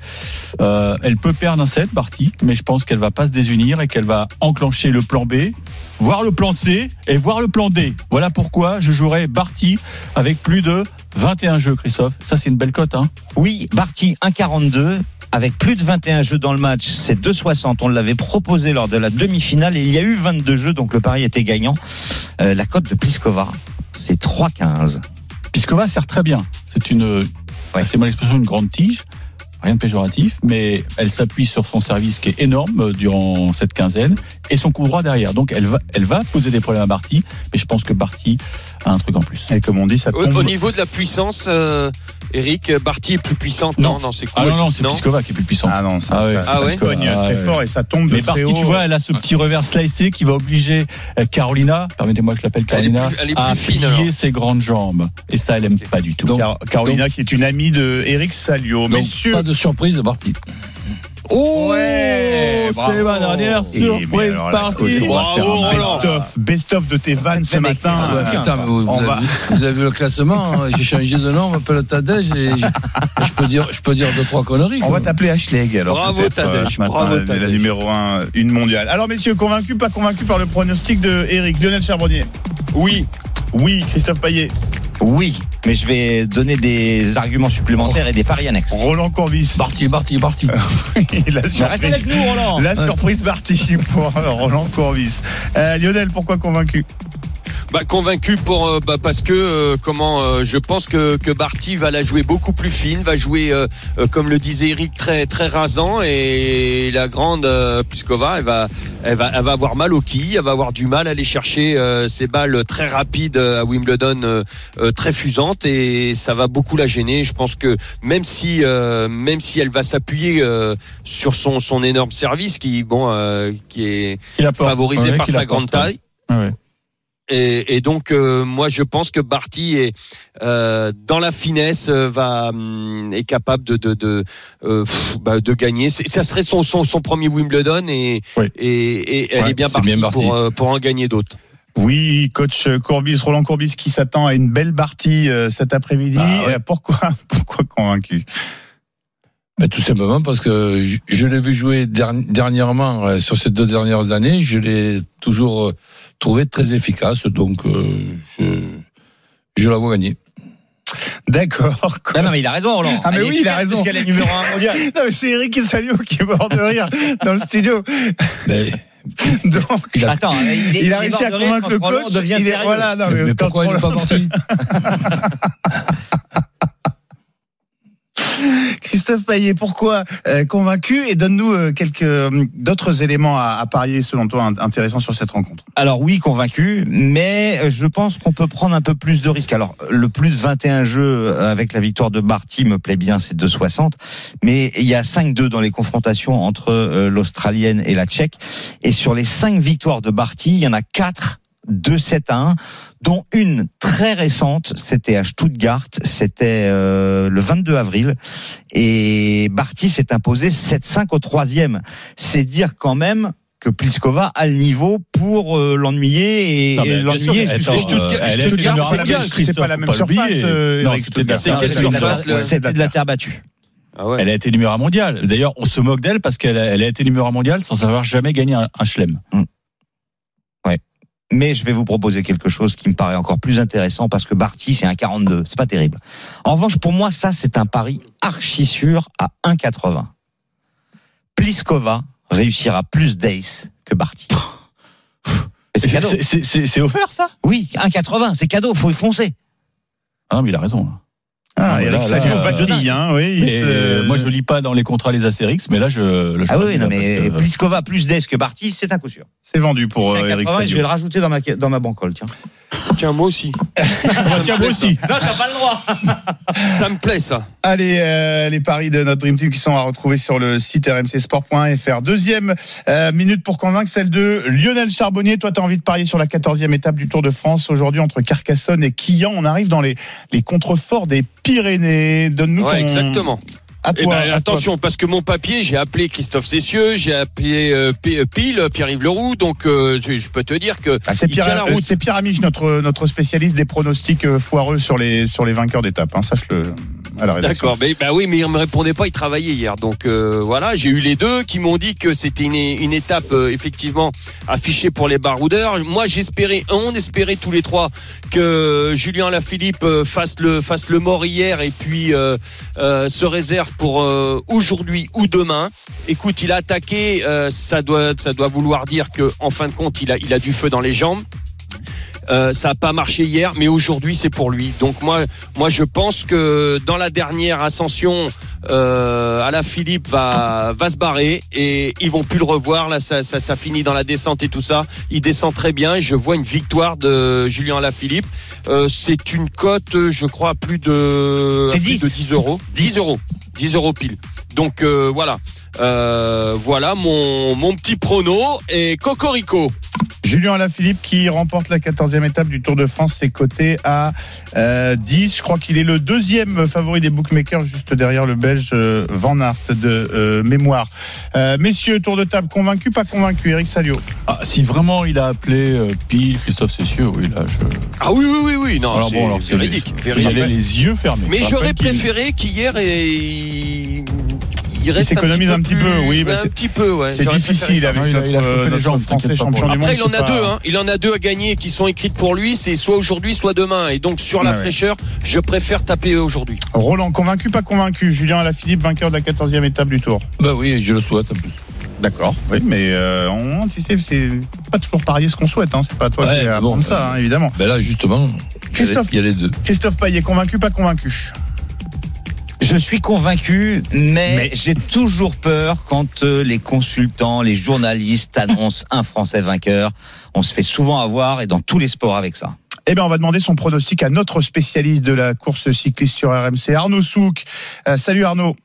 Euh, elle peut perdre un set, Barty, mais je pense qu'elle va pas se désunir et qu'elle va enclencher le plan B, voir le plan C et voir le plan D. Voilà pourquoi je jouerai Barty avec plus de 21 jeux, Christophe. Ça, c'est une belle cote, hein Oui, Barty 1,42 avec plus de 21 jeux dans le match, c'est 2,60. On l'avait proposé lors de la demi-finale et il y a eu 22 jeux, donc le pari était gagnant. Euh, la cote de Pliskova, c'est 3,15. Piskova sert très bien. C'est une, c'est mon expression, une grande tige. Rien de péjoratif, mais elle s'appuie sur son service qui est énorme euh, durant cette quinzaine et son coup droit derrière. Donc elle va, elle va poser des problèmes à Barty, mais je pense que Barty un truc en plus. et comme on dit, ça Au, tombe. au niveau de la puissance, euh, Eric, Barty est plus puissante Non. non, dans ses coups. Ah non, non, c'est Pliskova qui est plus puissant. Ah non, ça, Ah ouais. ça, ça Ah ouais. se cogne Ah très ouais. fort et ça tombe de Mais très Barty, haut. tu vois, elle a ce petit revers slicé qui va obliger euh, Carolina, permettez-moi que je l'appelle Elle est Carolina, plus- elle est plus à fine, plier ses grandes jambes. Et ça, elle aime pas du tout. Car- Carolina, qui est une amie de Eric Salio. Donc, Messieurs, pas de surprise, Barty. Oh, Ouais, c'est ma dernière surprise partie. Bravo, best-of, best-of de tes vannes ce matin. Ah putain, mais vous, va- avez, vous avez vu le classement, hein, j'ai changé de nom, on m'appelle Tadej et je, peux dire, je peux dire deux, trois conneries. On quoi. va t'appeler Ashleg alors. Bravo, Tadej, euh, matin, bravo, la- la Tadej. numéro 1, une mondiale. Alors messieurs, convaincus, pas convaincus par le pronostic de Eric Lionel Charbonnier Oui, Oui, Christophe Payet, Oui, mais je vais donner des arguments supplémentaires et des paris annexes. Roland Courbis. Barty, Barty, Barty. la surprise, avec nous, Roland. la surprise partie pour Roland Courbis. Euh, Lionel, pourquoi convaincu? Bah, convaincu pour euh, bah, parce que euh, comment euh, je pense que que Barty va la jouer beaucoup plus fine, va jouer euh, euh, comme le disait Eric très très rasant et la grande euh, Pliskova elle va elle va elle va avoir mal au quilles, elle va avoir du mal à aller chercher euh, ses balles très rapides à Wimbledon très fusantes et ça va beaucoup la gêner. Je pense que même si euh, même si elle va s'appuyer euh, sur son son énorme service qui bon euh, qui est favorisé Ouais, par sa grande ouais. taille. Ouais, ouais. Et, et donc euh, moi je pense que Barty est euh, dans la finesse euh, va hum, est capable de de de, euh, pff, bah, de gagner. Ça serait son, son son premier Wimbledon et Oui. et, et elle Ouais, est bien partie bien pour euh, pour en gagner d'autres. Oui, coach Courbis, Roland Courbis qui s'attend à une belle partie euh, cet après-midi. Ah ouais. Euh, Pourquoi, pourquoi convaincu? Mais tout simplement parce que je, je l'ai vu jouer derni- dernièrement euh, sur ces deux dernières années. Je l'ai toujours euh, trouvé très efficace. Donc, euh, je, je la vois gagner. D'accord. Non, non, mais il a raison, Roland. Ah, mais Elle oui, il a raison. Puisqu'elle est numéro un mondial. Non, mais c'est Eric Salio qui est mort de rire dans le studio. Mais, Donc, il a- Attends, il, est- il a est réussi à convaincre le coach. il est- voilà, non, mais, mais, pourquoi il n'est pas parti Christophe Payet, pourquoi euh, convaincu Et donne-nous euh, quelques euh, d'autres éléments à, à parier selon toi int- intéressants sur cette rencontre. Alors oui, convaincu, mais je pense qu'on peut prendre un peu plus de risques. Alors le plus de 21 jeux avec la victoire de Barty me plaît bien, c'est 2,60. Mais il y a 5-2 dans les confrontations entre l'Australienne et la Tchèque. Et sur les 5 victoires de Barty, il y en a 4 2 7 à 1, dont une très récente, c'était à Stuttgart, c'était euh, le 22 avril, et Barty s'est imposé 7-5 au troisième. C'est dire quand même que Pliskova a le niveau pour euh, l'ennuyer et, et l'ennuyer euh, Stuttgart- c'est pas la même surface, euh, c'était de la C'est terre- battue. Ah ouais. Elle a été numéro un mondial. D'ailleurs, on se moque d'elle parce qu'elle a, elle a été numéro un mondial sans avoir jamais gagné un, un chelem. Mais je vais vous proposer quelque chose qui me paraît encore plus intéressant parce que Barty, c'est un 42. C'est pas terrible. En revanche, pour moi, ça, c'est un pari archi sûr à 1,80. Pliskova réussira plus d'ace que Barty. C'est offert, ça? Oui, 1,80, c'est cadeau, faut y foncer. Ah non, mais il a raison. là. Ah, Ah, Eric là, Salio vacille, hein, oui. se- euh, moi, je lis pas dans les contrats les Astérix, mais là, je. là, je Ah oui, le non, mais que- Pliskova plus d'ace que Barty, c'est un coup sûr. C'est vendu pour euh, Eric 1,80 et je vais Salio. le rajouter dans ma, dans ma bancole, tiens. Tiens moi aussi. Tiens, moi aussi. Non, t'as pas le droit. Ça me plaît ça. Allez, euh, les paris de notre Dream Team qui sont à retrouver sur le site rmcsport.fr. Deuxième euh, minute pour convaincre, celle de Lionel Charbonnier. Toi, tu as envie de parier sur la 14e étape du Tour de France aujourd'hui entre Carcassonne et Quillan. On arrive dans les, les contreforts des Pyrénées. Donne-nous Ouais, ton- exactement. À Eh ben, à toi. attention, parce que mon papier, j'ai appelé Christophe Cessieux, j'ai appelé euh, euh, Pile, Pierre-Yves Leroux, donc euh, je peux te dire que Ah, c'est Pierre, tient la route. c'est Pierre Amiche, notre, notre spécialiste des pronostics foireux sur les, sur les vainqueurs d'étape. Hein. Sache-le à la rédaction. D'accord, mais bah oui, mais il me répondait pas, il travaillait hier. Donc euh, voilà, j'ai eu les deux qui m'ont dit que c'était une, une étape euh, effectivement affichée pour les baroudeurs. Moi, j'espérais, on espérait tous les trois que Julien Lafilippe euh, fasse le fasse le mort hier et puis euh, se réserve pour aujourd'hui ou demain. Écoute, il a attaqué, ça doit ça doit vouloir dire que en fin de compte, il a il a du feu dans les jambes. Euh, ça n'a pas marché hier, mais aujourd'hui c'est pour lui. Donc moi, moi je pense que dans la dernière ascension, euh, Alain Philippe va va se barrer et ils vont plus le revoir. Là, ça, ça, ça finit dans la descente et tout ça. Il descend très bien et je vois une victoire de Julien Alaphilippe. Euh, c'est une cote, je crois, à plus de, à C'est plus 10. de 10 euros. 10 euros. 10 euros pile. Donc euh, voilà. Euh, voilà mon, mon petit prono et Cocorico. Julien Alaphilippe qui remporte la 14e étape du Tour de France, c'est coté à euh, 10. Je crois qu'il est le deuxième favori des bookmakers, juste derrière le Belge euh, Van Aert de euh, mémoire. Euh, messieurs, tour de table, convaincu, pas convaincu, Eric Salio? Ah, si vraiment il a appelé euh, Pile, Christophe Cessieux, oui, là, je. Ah oui, oui, oui, oui. Non, Alors c'est bon, alors, c'est- véridique. Il avait les yeux fermés. Mais j'aurais préféré qu'hier et il, reste s'économise un petit plus- peu, oui, bah, un c'est- petit peu, ouais. C'est J'aurais préféré difficile avec Non, il a- notre, il a chauffé euh, les notre jambes, français champion du monde. Après, il en c'est a pas- deux, hein. Il en a deux à gagner qui sont écrites pour lui. C'est soit aujourd'hui, soit demain. Et donc, sur la Ouais, ouais. fraîcheur, je préfère taper aujourd'hui. Roland, convaincu, pas convaincu? Julien Alaphilippe, vainqueur de la 14e étape du Tour. Ben oui, je le souhaite en plus. D'accord, oui, mais euh, on, tu sais, c'est pas toujours parier ce qu'on souhaite, hein. c'est pas à toi Ouais, qui bon, apprendre ça, hein, évidemment. Ben là, justement, Christophe. il y a les deux. Christophe Payet, convaincu, pas convaincu? Je suis convaincu, mais, Mais- j'ai toujours peur quand euh, les consultants, les journalistes annoncent un Français vainqueur. On se fait souvent avoir et dans tous les sports avec ça. Eh bien, on va demander son pronostic à notre spécialiste de la course cycliste sur RMC, Arnaud Souk. Euh, salut Arnaud.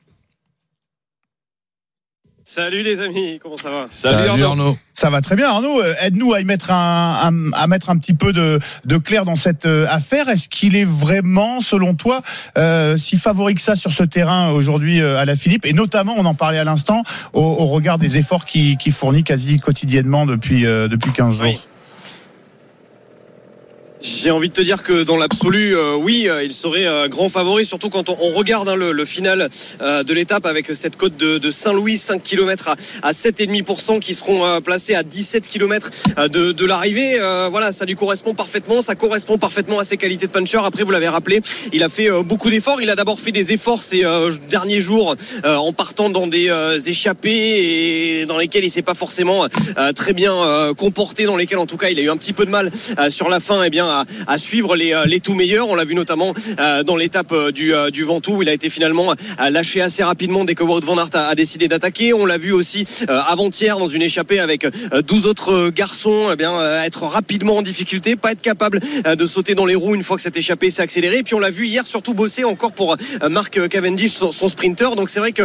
Salut les amis, comment ça va? Salut, Arnaud. Ça va très bien, Arnaud. Euh, Aide-nous à y mettre un, à mettre un petit peu de, de clair dans cette euh, affaire. Est-ce qu'il est vraiment, selon toi, euh, si favori que ça sur ce terrain aujourd'hui à la Philippe? Et notamment, on en parlait à l'instant, au, au regard des efforts qu'il qui fournit quasi quotidiennement depuis euh, depuis 15 jours. Oui. J'ai envie de te dire que dans l'absolu, euh, oui, euh, il serait euh, grand favori, surtout quand on, on regarde hein, le, le final euh, de l'étape avec cette côte de, de Saint-Louis, 5 km à, à 7,5% qui seront euh, placés à 17 km de, de l'arrivée. Euh, voilà, ça lui correspond parfaitement, ça correspond parfaitement à ses qualités de puncher. Après, vous l'avez rappelé, il a fait euh, beaucoup d'efforts. Il a d'abord fait des efforts ces euh, derniers jours euh, en partant dans des euh, échappées et dans lesquels il s'est pas forcément euh, très bien euh, comporté, dans lesquels en tout cas il a eu un petit peu de mal euh, sur la fin, et bien à, suivre les, euh, les tout meilleurs. On l'a vu notamment euh, dans l'étape euh, du, du Ventoux où il a été finalement lâché assez rapidement dès que Wout van Aert a, décidé d'attaquer. On l'a vu aussi avant-hier dans une échappée avec euh, 12 autres garçons, eh bien être rapidement en difficulté, pas être capable de sauter dans les roues une fois que cette échappée s'est accélérée. Puis on l'a vu hier surtout bosser encore pour Marc Cavendish, son, sprinter. Donc c'est vrai que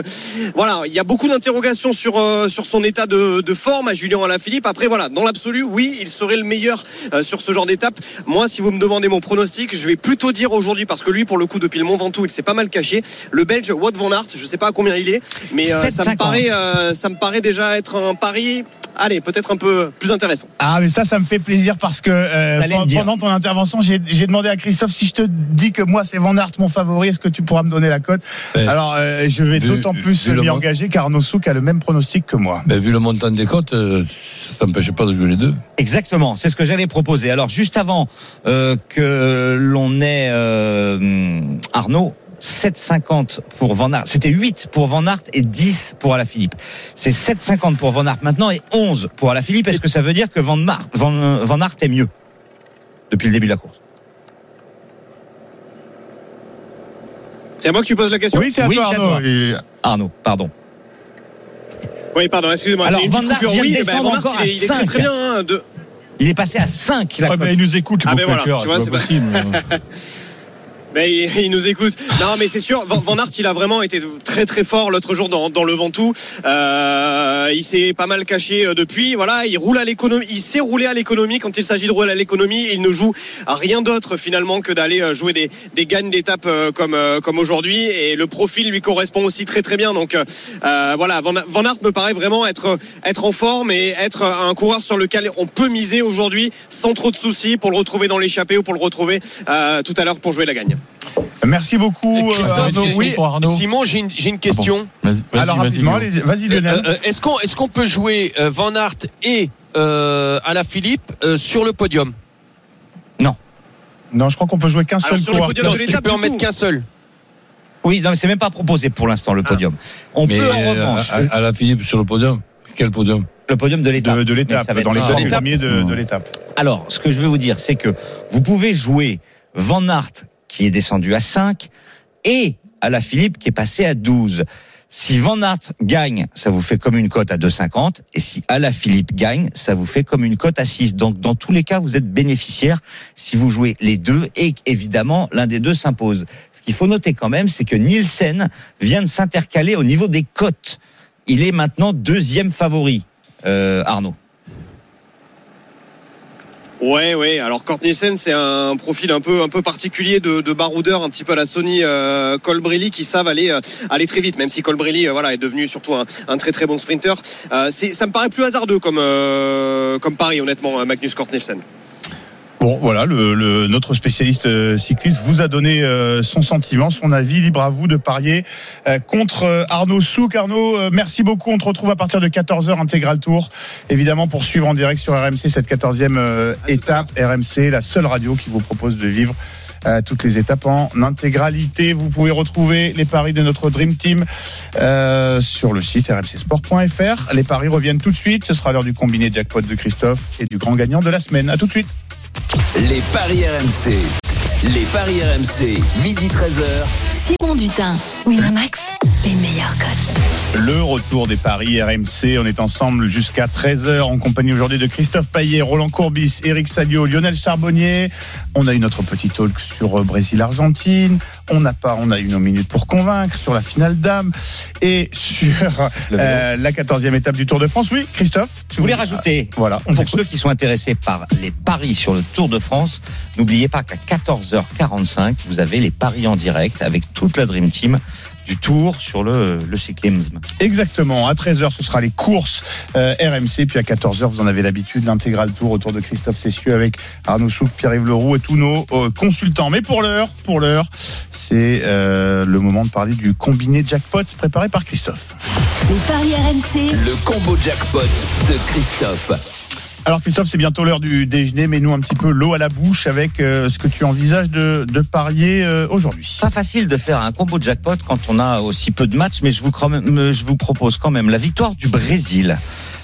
voilà, il y a beaucoup d'interrogations sur sur son état de, de forme à Julien Alaphilippe. Après voilà, dans l'absolu, oui, il serait le meilleur sur ce genre d'étape. Moi, si vous me demandez mon pronostic, je vais plutôt dire aujourd'hui parce que lui, pour le coup, depuis le Mont Ventoux, il s'est pas mal caché. Le Belge Wout van Aert, je sais pas à combien il est, mais euh, ça me 7,50. paraît, euh, ça me paraît déjà être un pari. Allez, peut-être un peu plus intéressant. Ah mais ça, ça me fait plaisir parce que euh, pendant, ton intervention, j'ai demandé à Christophe si je te dis que moi c'est Van Aert mon favori, est-ce que tu pourras me donner la cote? Alors euh, je vais d'autant plus m'y engager qu'Arnaud Souk a le même pronostic que moi. Ben, vu le montant des cotes, euh, ça n'empêchait pas de jouer les deux. Exactement, c'est ce que j'allais proposer. Alors juste avant euh, que l'on ait euh, Arnaud, 7,50 pour Van Aert. C'était 8 pour Van Aert et 10 pour Alaphilippe. C'est 7,50 pour Van Aert maintenant et 11 pour Alaphilippe. Est-ce que ça veut dire que Van, Aert- Van, Van Aert est mieux depuis le début de la course? C'est à moi que tu poses la question? Oui, c'est à Oui, toi Arnaud. Arnaud, pardon. Oui, pardon, excusez-moi. Alors, une Van Aert vient Oui, ben, descendre encore il est, à il est très très bien. hein, de... Il est passé à 5 la Ouais, mais il nous écoute, le Ah, ben voilà, tu vois, c'est possible. Mais il, nous écoute. Non, mais c'est sûr, Van, Aert, il a vraiment été très très fort l'autre jour dans, dans le Ventoux. Euh, il s'est pas mal caché euh, depuis. Voilà, il roule à l'économie. Il sait rouler à l'économie quand il s'agit de rouler à l'économie. Il ne joue à rien d'autre finalement que d'aller euh, jouer des, des gagnes d'étapes euh, comme comme aujourd'hui. Et le profil lui correspond aussi très très bien. Donc euh, voilà, Van, Van me paraît vraiment être être en forme et être un coureur sur lequel on peut miser aujourd'hui sans trop de soucis pour le retrouver dans l'échappée ou pour le retrouver euh, tout à l'heure pour jouer la gagne. Merci beaucoup euh, Christophe, Arnaud. j'ai- Oui. Simon, j'ai une, j'ai une question. Vas-y, vas-y, Alors rapidement, vas-y Euh, Lionel. euh, est-ce qu'on est-ce qu'on peut jouer euh, Van Aert et euh, Alaphilippe euh, sur le podium? Non, je crois qu'on peut jouer qu'un Alors, seul sur le podium de Tu l'étape, peux en mettre qu'un seul. Oui, non, mais c'est même pas proposé pour l'instant le podium. On Mais peut en euh, revanche à, à la Philippe sur le podium? Quel podium? Le podium de l'étape. de, de l'étape, ça va dans être les premiers de, de Non. l'étape. Alors, ce que je veux vous dire, c'est que vous pouvez jouer Van Aert qui est descendu à 5 et à la Philippe qui est passé à 12. Si Van Aert gagne, ça vous fait comme une cote à 2,50 et si Alaphilippe gagne, ça vous fait comme une cote à 6. Donc dans tous les cas, vous êtes bénéficiaire si vous jouez les deux et évidemment l'un des deux s'impose. Ce qu'il faut noter quand même, c'est que Nielsen vient de s'intercaler au niveau des cotes. Il est maintenant deuxième favori, euh, Arnaud. Ouais, ouais. Alors Kurt Nielsen, c'est un profil un peu, un peu particulier de, de baroudeur, un petit peu à la Sony euh, Colbrelli, qui savent aller, euh, aller très vite. Même si Colbrelli, euh, voilà, est devenu surtout un, un très très bon sprinter. Euh, ça me paraît plus hasardeux comme, euh, comme pari, honnêtement, Magnus Kurt Nielsen. Bon, voilà, le, notre spécialiste euh, cycliste vous a donné euh, son sentiment, son avis. Libre à vous de parier euh, contre Arnaud Souk. Arnaud, merci beaucoup. On te retrouve à partir de 14h, intégral tour. Évidemment, pour suivre en direct sur RMC cette 14e euh, étape. RMC, la seule radio qui vous propose de vivre toutes les étapes en intégralité. Vous pouvez retrouver les paris de notre Dream Team sur le site rmcsport.fr. Les paris reviennent tout de suite. Ce sera l'heure du combiné jackpot de Christophe et du grand gagnant de la semaine. À tout de suite. Les paris RMC. Les paris RMC, midi 13h. Simon Dutin, Winamax, les meilleurs codes. Le retour des paris RMC. On est ensemble jusqu'à 13h en compagnie aujourd'hui de Christophe Paillet, Roland Courbis, Eric Salio, Lionel Charbonnier. On a eu notre petit talk sur euh, Brésil-Argentine. On n'a pas, on a eu nos minutes pour convaincre sur la finale d'âme et sur euh, la 14e étape du Tour de France. Oui, Christophe, Je voulais rajouter, Voilà, on pour ceux qui sont intéressés par les paris sur le Tour de France, n'oubliez pas qu'à 14h45, vous avez les paris en direct avec toute la Dream Team du Tour sur le, le cyclisme. Exactement. À 13h, ce sera les courses euh, RMC. Puis à 14h, vous en avez l'habitude, l'intégral tour autour de Christophe Cessieux avec Arnaud Souk, Pierre-Yves Leroux et tous nos euh, consultants. Mais pour l'heure, pour l'heure, c'est euh, le moment de parler du combiné jackpot préparé par Christophe. Les paris RMC, Le combo jackpot de Christophe. Alors Christophe, c'est bientôt l'heure du déjeuner. Mets-nous un petit peu l'eau à la bouche avec euh, ce que tu envisages de, de parier euh, aujourd'hui. Pas facile de faire un combo jackpot quand on a aussi peu de matchs, mais je vous, même- je vous propose quand même la victoire du Brésil.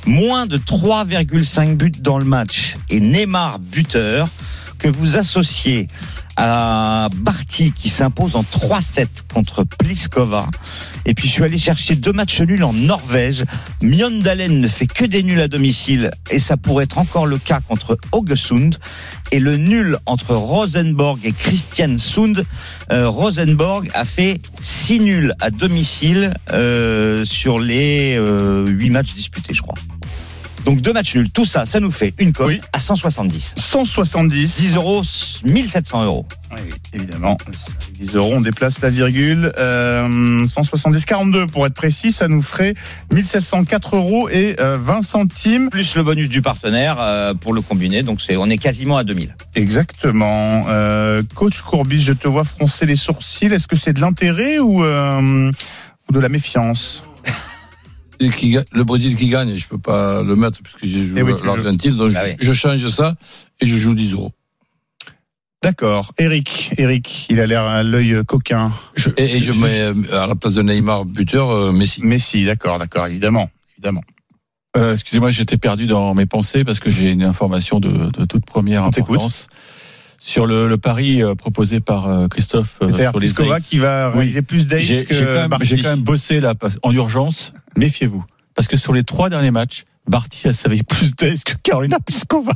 Moins de 3,5 buts dans le match et Neymar buteur que vous associez à Barty qui s'impose en 3-7 contre Pliskova. Et puis je suis allé chercher deux matchs nuls en Norvège. Mjøndalen ne fait que des nuls à domicile et ça pourrait être encore le cas contre Haugesund. Et le nul entre Rosenborg et Christian Sund, euh, Rosenborg a fait 6 nuls à domicile euh, sur les euh, 8 matchs disputés, je crois. Donc deux matchs nuls, tout ça, ça nous fait une cote Oui. à 170. 170. 10 euros, 1700 euros. Oui, évidemment. 10 euros, on déplace la virgule. Euh, 170, 42 pour être précis, ça nous ferait 1704 euros et euh, 20 centimes. Plus le bonus du partenaire euh, pour le combiné, donc c'est on est quasiment à 2000. Exactement. Euh, Coach Courbis, je te vois froncer les sourcils. Est-ce que c'est de l'intérêt ou, euh, ou de la méfiance? Qui le Brésil qui gagne, je peux pas le mettre puisque j'ai joué Eh oui, l'Argentine, donc Ah je, oui. je change ça et je joue 10 euros. D'accord. Eric, Eric, il a l'air à l'œil coquin. Et, et je mets euh, à la place de Neymar buteur euh, Messi. Messi, d'accord, d'accord, évidemment, évidemment. Euh, Excusez-moi, j'étais perdu dans mes pensées parce que j'ai une information de, de toute première On importance sur le, le pari euh, proposé par euh, Christophe euh, sur les qui va Oui. réaliser plus d'ace que j'ai quand, même- Barty. j'ai quand même bossé là en urgence. Méfiez-vous, parce que sur les trois derniers matchs, Barty a savé plus d'aise que Carolina Pliskova.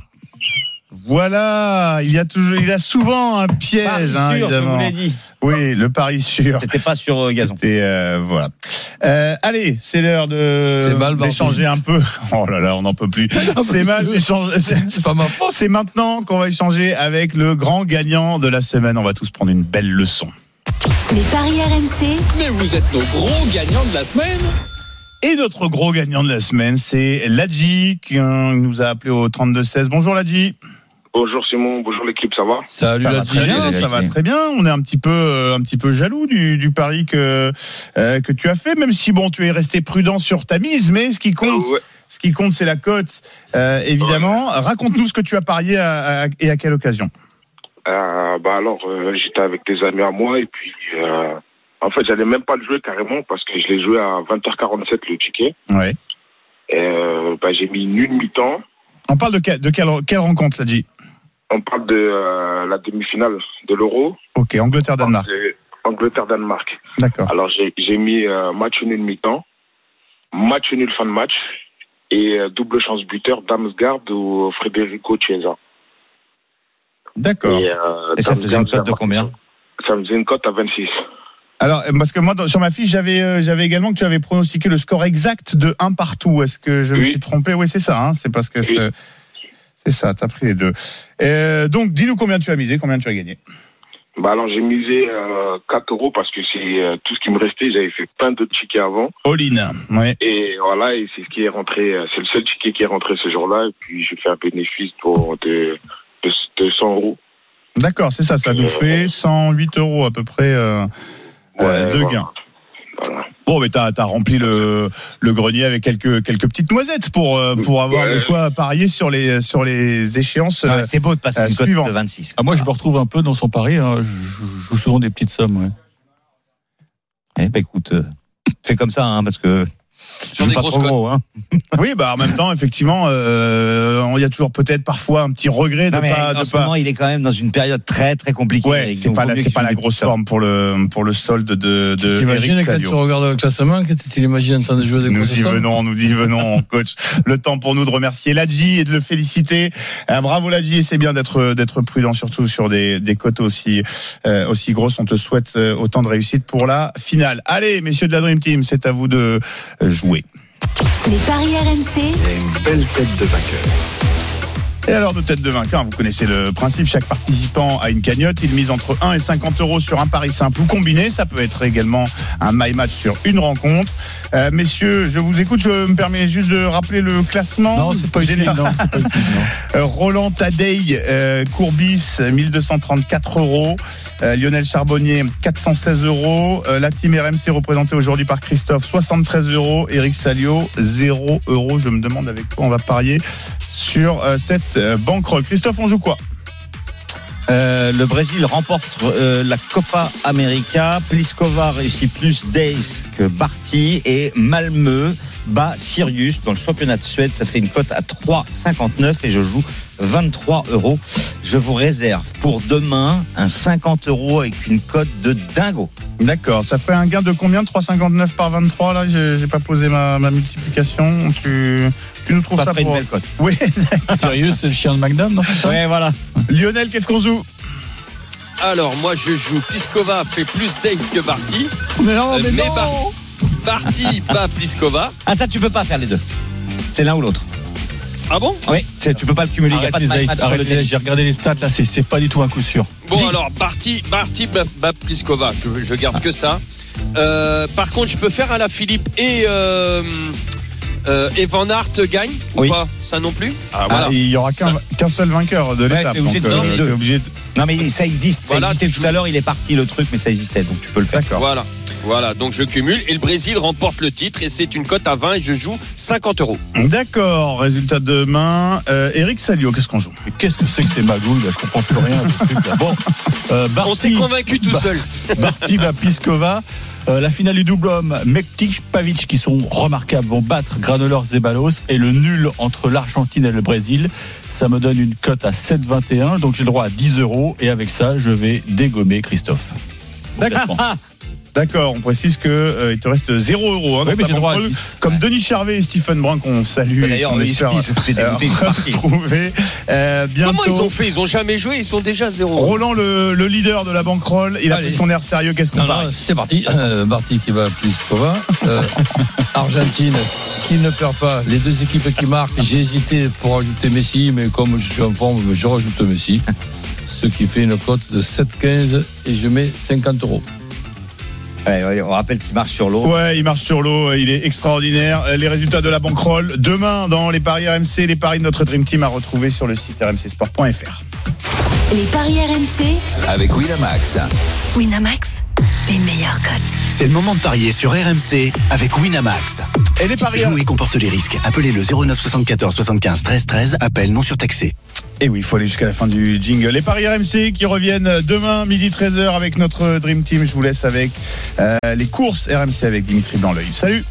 Voilà, il y a toujours, il y a souvent un piège, Paris hein, sûr, je évidemment. vous l'ai dit. Oui, le pari sûr. C'était pas sur euh, gazon. Euh, voilà. Euh, allez, c'est l'heure de d'échanger un peu. Oh là là, on n'en peut plus. C'est mal d'échanger. C'est pas ma faute. C'est maintenant qu'on va échanger avec le grand gagnant de la semaine. On va tous prendre une belle leçon. les paris RMC, Mais vous êtes nos gros gagnants de la semaine. Et notre gros gagnant de la semaine, c'est Ladji qui nous a appelé au 32-16. Bonjour Ladji. Bonjour Simon, bonjour l'équipe, ça va? Salut Ça va très bien, ça va très bien. On est un petit peu, euh, un petit peu jaloux du, du pari que euh, que tu as fait, même si bon, tu es resté prudent sur ta mise, mais ce qui compte, Ouais. ce qui compte, c'est la cote, euh, évidemment. Raconte-nous ce que tu as parié à- à- et à quelle occasion. Euh, Bah alors, euh, j'étais avec des amis à moi et puis euh, en fait, j'allais même pas le jouer carrément parce que je l'ai joué à 20h47 le ticket. Ouais. Et euh, bah, j'ai mis nul mi-temps. On parle de, quelle- de quelle, quelle rencontre, Ladji? On parle de euh, la demi-finale de l'Euro. Ok, Angleterre-Danemark. Angleterre-Danemark. D'accord. Alors j'ai mis euh, match nul mi-temps, match nul fin de match et euh, double chance buteur Damsgaard ou Federico Chiesa. D'accord. Et, euh, Et ça faisait une cote de combien Ça me faisait une cote à 26. Alors, parce que moi, dans- sur ma fiche, j'avais euh, j'avais également que tu avais pronostiqué le score exact de 1 partout. Est-ce que je me suis trompé? Oui, c'est ça. Hein, c'est parce que Oui. C'est- ça, t'as pris les deux. Euh, donc, dis-nous combien tu as misé, combien tu as gagné. Bah alors j'ai misé euh, 4 euros parce que c'est euh, tout ce qui me restait. J'avais fait plein d'autres tickets avant. All-in. Ouais. Et voilà, et c'est ce qui est rentré. euh, C'est le seul ticket qui est rentré ce jour-là. Et puis j'ai fait un bénéfice pour de, de, de 100 euros. D'accord, c'est ça. Ça nous fait 108 euros à peu près euh, de gains. Voilà. Bon, mais t'as as rempli le, le grenier avec quelques quelques petites noisettes pour euh, pour avoir Ouais. de quoi parier sur les sur les échéances. Euh, C'est beau de passer euh, une cote de 26. Ah, moi, je me retrouve un peu dans son pari. hein. Je, je joue souvent des petites sommes. ouais. Eh ben, écoute, euh, fais comme ça, hein, parce que Sur des grosses gros. Hein. Oui, bah en même temps, effectivement, euh, il y a toujours peut-être parfois un petit regret de Non, mais pas en de ce pas. moment, il est quand même dans une période très très compliquée. Ouais, c'est pas la, pas la grosse forme pour le pour le solde de de t'imagines quand tu regardes le classement, quand tu t'imagines en train de jouer des Nous y venons, nous y venons, coach. Le temps pour nous de remercier Ladji et de le féliciter. Euh, bravo Ladji, c'est bien d'être d'être prudent, surtout sur des des cotes aussi euh, aussi grosses. On te souhaite euh, autant de réussite pour la finale. Allez, messieurs de la Dream Team, c'est à vous de euh, jouer. Les paris RMC. une belle tête de vainqueur. Et alors, de tête de vainqueur, vous connaissez le principe. Chaque participant a une cagnotte. Il mise entre 1 et 50 euros sur un pari simple ou combiné. Ça peut être également un my match sur une rencontre. Euh, messieurs, je vous écoute. Je me permets juste de rappeler le classement. Non, c'est pas général. Non, c'est pas utile, non. Euh, Roland Tadei, euh, Courbis, 1234 euros. Euh, Lionel Charbonnier, 416 euros. Euh, la team RMC représentée aujourd'hui par Christophe, 73 euros. Eric Salio, 0 euros. Je me demande avec quoi on va parier sur cette euh, banquerolle. Christophe, on joue quoi? Euh, le Brésil remporte euh, la Copa América. Pliskova réussit plus d'Ace que Barty et Malmö bat Sirius dans le championnat de Suède. Ça fait une cote à 3,59 et je joue 23 euros. Je vous réserve pour demain un 50 euros avec une cote de dingo. D'accord. Ça fait un gain de combien 3,59 par 23 Là, j'ai pas posé ma, ma multiplication. Tu, tu nous trouves Ça ça ferait une pour... belle cote. Oui. Sérieux, c'est le chien de Magnum, non? Ouais, voilà. Lionel, qu'est-ce qu'on joue? Alors, moi, je joue. Pliskova fait plus d'ace que Barty. Non, Euh, mais Bar- Barty bat Pliskova. Ah, ça, tu peux pas faire les deux. C'est l'un ou l'autre. Ah bon Oui, tu peux pas le cumuler. Il y a Arrête pas de les match aces, sur le arrête les aces. tennis. J'ai regardé les stats là, c'est pas du tout un coup sûr. Bon, alors, Barty, Barty bat, bat Pliskova. Je, je garde que ça. Euh, par contre, je peux faire à la Philippe et, euh, euh, et Van Aert gagne ou pas Ça non plus Ah, Ah, voilà. Il y aura qu'un seul vainqueur de Ouais, l'étape. t'es obligé donc, de donner t'es deux. obligé de- Non, mais ça existe. Ça Voilà, existait tout joues. à l'heure. Il est parti le truc, mais ça existait. Donc tu peux le faire. D'accord. Voilà. Voilà, donc je cumule et le Brésil remporte le titre et c'est une cote à 20 et je joue 50 euros. D'accord. Résultat de demain. Euh, Eric Salio, qu'est-ce qu'on joue? Mais qu'est-ce que c'est que ces magouilles là? Je comprends plus rien. Bon, euh, Barty, On s'est convaincu tout seul. Barty va Pliskova. Euh, la finale du double homme, Mektic, Pavic qui sont remarquables vont battre Granolor Zeballos et le nul entre l'Argentine et le Brésil, ça me donne une cote à 7,21 donc j'ai le droit à 10 euros et avec ça je vais dégommer Christophe. Classement. D'accord. On précise que euh, il te reste 0 euros. Hein, Oui, mais ta j'ai le droit à banquerolle. 10. Comme Denis Charvet et Stephen Brun qu'on salue. et D'ailleurs, espère, s'est euh, retrouver euh, bientôt. Comment ils ont fait? Ils ont jamais joué, ils sont déjà zéro. Roland, le, le leader de la banquerolle, il a Allez. pris son air sérieux. Qu'est-ce qu'on non, c'est parti. Euh, Barty qui va à Pliskova. Euh, Argentine qui ne perd pas. Les deux équipes qui marquent. J'ai hésité pour ajouter Messi, mais comme je suis en forme, je rajoute Messi. Ce qui fait une cote de 7,15 et je mets 50 euros. Ouais, on rappelle qu'il marche sur l'eau. Ouais, il marche sur l'eau, il est extraordinaire. Euh, Les résultats de la banquerolle demain dans les paris RMC, les paris de notre Dream Team à retrouver sur le site rmcsport.fr. Les paris RMC. Avec Winamax, Winamax. Les meilleurs cotes. C'est le moment de parier sur RMC avec Winamax. Et les paris Jouer comporte les risques. Appelez le 09 74 75 13 13. Appel non surtaxé. Et oui, il faut aller jusqu'à la fin du jingle. Les paris RMC qui reviennent demain midi 13h avec notre Dream Team. Je vous laisse avec euh, les courses RMC avec Dimitri dans l'œil. Salut